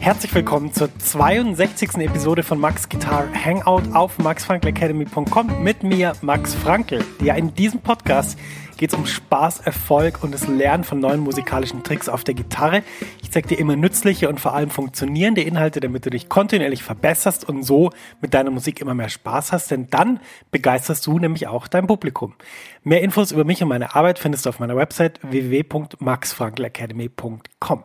Herzlich willkommen zur 62. Episode von Max Guitar Hangout auf maxfrankelacademy.com mit mir, Max Frankel. Ja, in diesem Podcast geht es um Spaß, Erfolg und das Lernen von neuen musikalischen Tricks auf der Gitarre. Ich zeige dir immer nützliche und vor allem funktionierende Inhalte, damit du dich kontinuierlich verbesserst und so mit deiner Musik immer mehr Spaß hast, denn dann begeisterst du nämlich auch dein Publikum. Mehr Infos über mich und meine Arbeit findest du auf meiner Website www.maxfrankelacademy.com.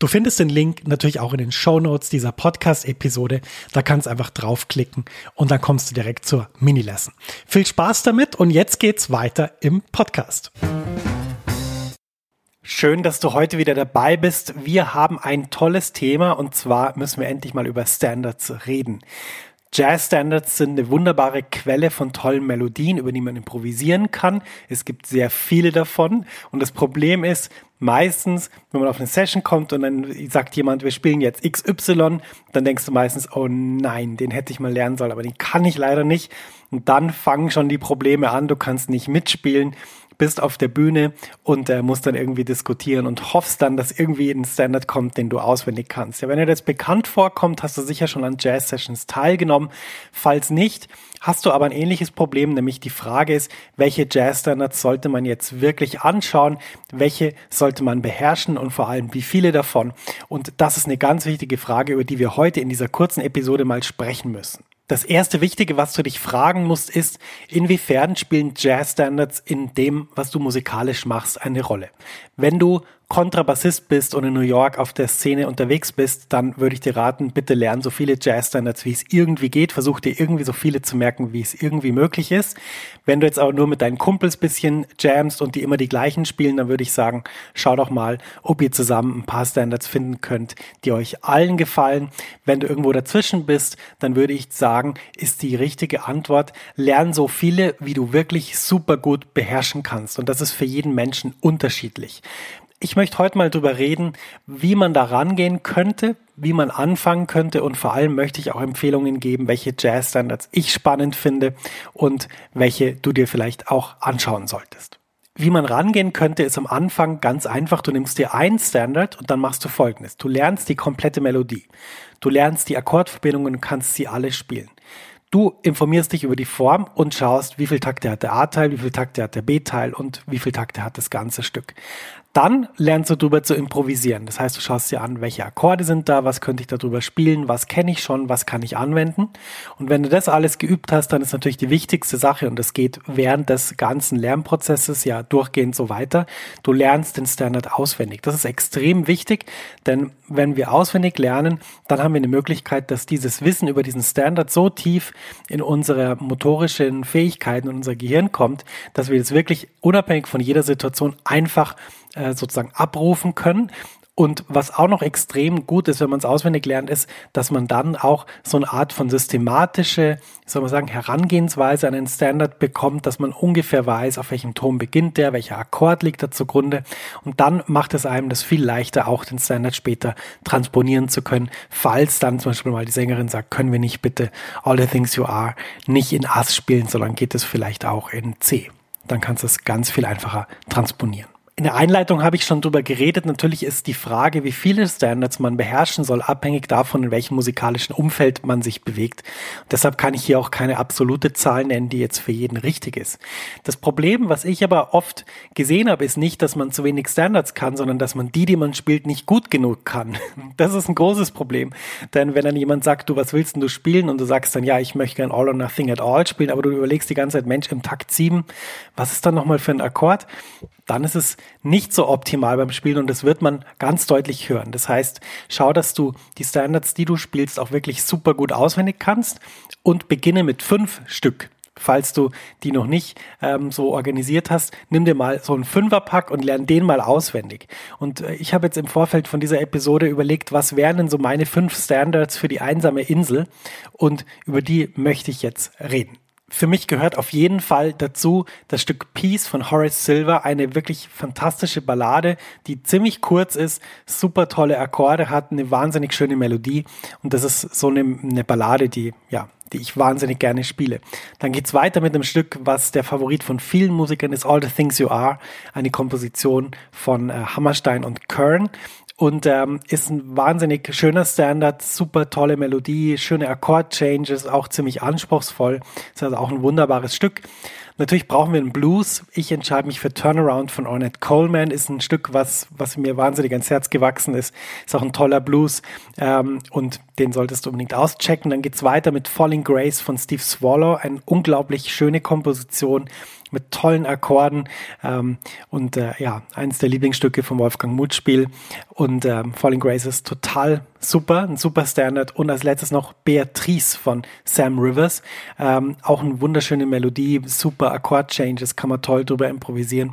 Du findest den Link natürlich auch in den Show Notes dieser Podcast-Episode. Da kannst du einfach draufklicken und dann kommst du direkt zur Mini-Lesson. Viel Spaß damit und jetzt geht's weiter im Podcast. Schön, dass du heute wieder dabei bist. Wir haben ein tolles Thema und zwar müssen wir endlich mal über Standards reden. Jazz-Standards sind eine wunderbare Quelle von tollen Melodien, über die man improvisieren kann. Es gibt sehr viele davon. Und das Problem ist, meistens, wenn man auf eine Session kommt und dann sagt jemand, wir spielen jetzt XY, dann denkst du meistens, oh nein, den hätte ich mal lernen sollen, aber den kann ich leider nicht. Und dann fangen schon die Probleme an, du kannst nicht mitspielen bist auf der Bühne und äh, musst dann irgendwie diskutieren und hoffst dann, dass irgendwie ein Standard kommt, den du auswendig kannst. Ja, wenn dir das bekannt vorkommt, hast du sicher schon an Jazz-Sessions teilgenommen. Falls nicht, hast du aber ein ähnliches Problem, nämlich die Frage ist, welche Jazz-Standards sollte man jetzt wirklich anschauen, welche sollte man beherrschen und vor allem wie viele davon. Und das ist eine ganz wichtige Frage, über die wir heute in dieser kurzen Episode mal sprechen müssen. Das erste Wichtige, was du dich fragen musst, ist, inwiefern spielen Jazz-Standards in dem, was du musikalisch machst, eine Rolle? Wenn du Kontrabassist bist und in New York auf der Szene unterwegs bist, dann würde ich dir raten, bitte lern so viele Jazz-Standards, wie es irgendwie geht. Versuch dir irgendwie so viele zu merken, wie es irgendwie möglich ist. Wenn du jetzt aber nur mit deinen Kumpels bisschen jamst und die immer die gleichen spielen, dann würde ich sagen, schau doch mal, ob ihr zusammen ein paar Standards finden könnt, die euch allen gefallen. Wenn du irgendwo dazwischen bist, dann würde ich sagen, ist die richtige Antwort, lern so viele, wie du wirklich super gut beherrschen kannst. Und das ist für jeden Menschen unterschiedlich. Ich möchte heute mal drüber reden, wie man da rangehen könnte, wie man anfangen könnte und vor allem möchte ich auch Empfehlungen geben, welche Jazz-Standards ich spannend finde und welche du dir vielleicht auch anschauen solltest. Wie man rangehen könnte, ist am Anfang ganz einfach. Du nimmst dir einen Standard und dann machst du folgendes. Du lernst die komplette Melodie. Du lernst die Akkordverbindungen und kannst sie alle spielen. Du informierst dich über die Form und schaust, wie viel Takte hat der A-Teil, wie viel Takte hat der B-Teil und wie viel Takte hat das ganze Stück. Dann lernst du darüber zu improvisieren. Das heißt, du schaust dir an, welche Akkorde sind da, was könnte ich darüber spielen, was kenne ich schon, was kann ich anwenden. Und wenn du das alles geübt hast, dann ist natürlich die wichtigste Sache, und das geht während des ganzen Lernprozesses ja durchgehend so weiter, du lernst den Standard auswendig. Das ist extrem wichtig, denn wenn wir auswendig lernen, dann haben wir eine Möglichkeit, dass dieses Wissen über diesen Standard so tief in unsere motorischen Fähigkeiten und unser Gehirn kommt, dass wir das wirklich unabhängig von jeder Situation einfach äh, sozusagen abrufen können. Und was auch noch extrem gut ist, wenn man es auswendig lernt, ist, dass man dann auch so eine Art von systematische, soll man sagen, Herangehensweise an den Standard bekommt, dass man ungefähr weiß, auf welchem Ton beginnt der, welcher Akkord liegt da zugrunde. Und dann macht es einem das viel leichter, auch den Standard später transponieren zu können, falls dann zum Beispiel mal die Sängerin sagt, können wir nicht bitte All the Things You Are nicht in Ass spielen, sondern geht es vielleicht auch in C. Dann kannst du es ganz viel einfacher transponieren. In der Einleitung habe ich schon drüber geredet. Natürlich ist die Frage, wie viele Standards man beherrschen soll, abhängig davon, in welchem musikalischen Umfeld man sich bewegt. Und deshalb kann ich hier auch keine absolute Zahl nennen, die jetzt für jeden richtig ist. Das Problem, was ich aber oft gesehen habe, ist nicht, dass man zu wenig Standards kann, sondern dass man die, die man spielt, nicht gut genug kann. Das ist ein großes Problem. Denn wenn dann jemand sagt, du, was willst denn du spielen? Und du sagst dann, ja, ich möchte gern All or Nothing at All spielen, aber du überlegst die ganze Zeit, Mensch, im Takt 7, was ist dann nochmal für ein Akkord? dann ist es nicht so optimal beim Spielen und das wird man ganz deutlich hören. Das heißt, schau, dass du die Standards, die du spielst, auch wirklich super gut auswendig kannst und beginne mit fünf Stück. Falls du die noch nicht ähm, so organisiert hast, nimm dir mal so einen Fünferpack und lern den mal auswendig. Und äh, ich habe jetzt im Vorfeld von dieser Episode überlegt, was wären denn so meine fünf Standards für die einsame Insel und über die möchte ich jetzt reden für mich gehört auf jeden Fall dazu das Stück Peace von Horace Silver, eine wirklich fantastische Ballade, die ziemlich kurz ist, super tolle Akkorde hat, eine wahnsinnig schöne Melodie und das ist so eine, eine Ballade, die ja die ich wahnsinnig gerne spiele. Dann geht's weiter mit einem Stück, was der Favorit von vielen Musikern ist, All the Things You Are, eine Komposition von äh, Hammerstein und Kern und ähm, ist ein wahnsinnig schöner Standard, super tolle Melodie, schöne Akkord-Changes, auch ziemlich anspruchsvoll. Ist also auch ein wunderbares Stück. Natürlich brauchen wir einen Blues. Ich entscheide mich für Turnaround von Ornette Coleman. Ist ein Stück, was, was mir wahnsinnig ans Herz gewachsen ist. Ist auch ein toller Blues. Ähm, und den solltest du unbedingt auschecken. Dann geht's weiter mit Falling Grace von Steve Swallow. Eine unglaublich schöne Komposition mit tollen Akkorden ähm, und äh, ja, eins der Lieblingsstücke von Wolfgang Mutspiel und ähm, Falling Grace ist total super, ein super Standard und als letztes noch Beatrice von Sam Rivers, ähm, auch eine wunderschöne Melodie, super Akkord-Changes, kann man toll drüber improvisieren.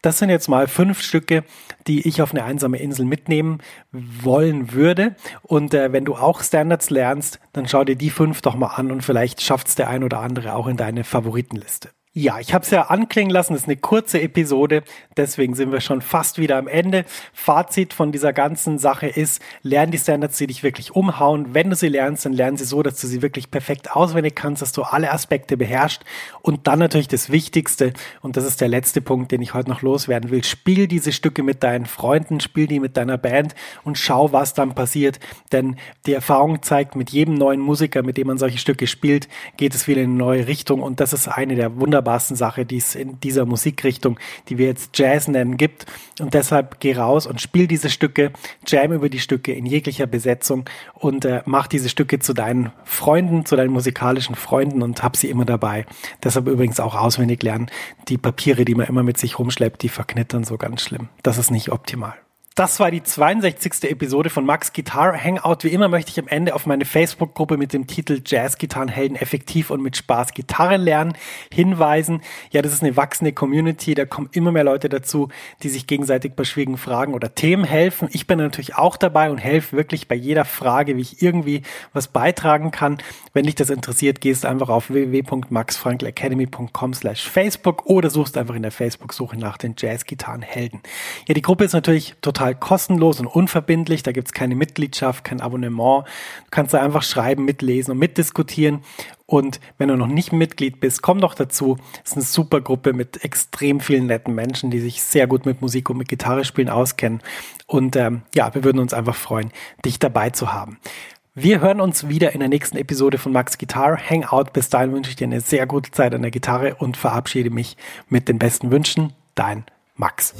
Das sind jetzt mal fünf Stücke, die ich auf eine einsame Insel mitnehmen wollen würde und äh, wenn du auch Standards lernst, dann schau dir die fünf doch mal an und vielleicht schafft es der ein oder andere auch in deine Favoritenliste. Ja, ich habe es ja anklingen lassen, es ist eine kurze Episode, deswegen sind wir schon fast wieder am Ende. Fazit von dieser ganzen Sache ist, lern die Standards, die dich wirklich umhauen. Wenn du sie lernst, dann lern sie so, dass du sie wirklich perfekt auswendig kannst, dass du alle Aspekte beherrschst. Und dann natürlich das Wichtigste, und das ist der letzte Punkt, den ich heute noch loswerden will, spiel diese Stücke mit deinen Freunden, spiel die mit deiner Band und schau, was dann passiert. Denn die Erfahrung zeigt, mit jedem neuen Musiker, mit dem man solche Stücke spielt, geht es wieder in eine neue Richtung. Und das ist eine der wunderbaren wunderbarsten Sache, die es in dieser Musikrichtung, die wir jetzt Jazz nennen, gibt. Und deshalb geh raus und spiel diese Stücke, jam über die Stücke in jeglicher Besetzung und äh, mach diese Stücke zu deinen Freunden, zu deinen musikalischen Freunden und hab sie immer dabei. Deshalb übrigens auch auswendig lernen. Die Papiere, die man immer mit sich rumschleppt, die verknittern so ganz schlimm. Das ist nicht optimal. Das war die 62. Episode von Max Guitar Hangout. Wie immer möchte ich am Ende auf meine Facebook-Gruppe mit dem Titel Jazz-Gitarrenhelden effektiv und mit Spaß Gitarre lernen hinweisen. Ja, das ist eine wachsende Community. Da kommen immer mehr Leute dazu, die sich gegenseitig bei schwierigen Fragen oder Themen helfen. Ich bin natürlich auch dabei und helfe wirklich bei jeder Frage, wie ich irgendwie was beitragen kann. Wenn dich das interessiert, gehst einfach auf www.maxfrankelacademy.com slash Facebook oder suchst einfach in der Facebook-Suche nach den Jazz-Gitarrenhelden. Ja, die Gruppe ist natürlich total total kostenlos und unverbindlich. Da gibt es keine Mitgliedschaft, kein Abonnement. Du kannst da einfach schreiben, mitlesen und mitdiskutieren. Und wenn du noch nicht Mitglied bist, komm doch dazu. Es ist eine super Gruppe mit extrem vielen netten Menschen, die sich sehr gut mit Musik und mit Gitarre spielen auskennen. Und ähm, ja, wir würden uns einfach freuen, dich dabei zu haben. Wir hören uns wieder in der nächsten Episode von Max Guitar Hangout. Bis dahin wünsche ich dir eine sehr gute Zeit an der Gitarre und verabschiede mich mit den besten Wünschen. Dein Max.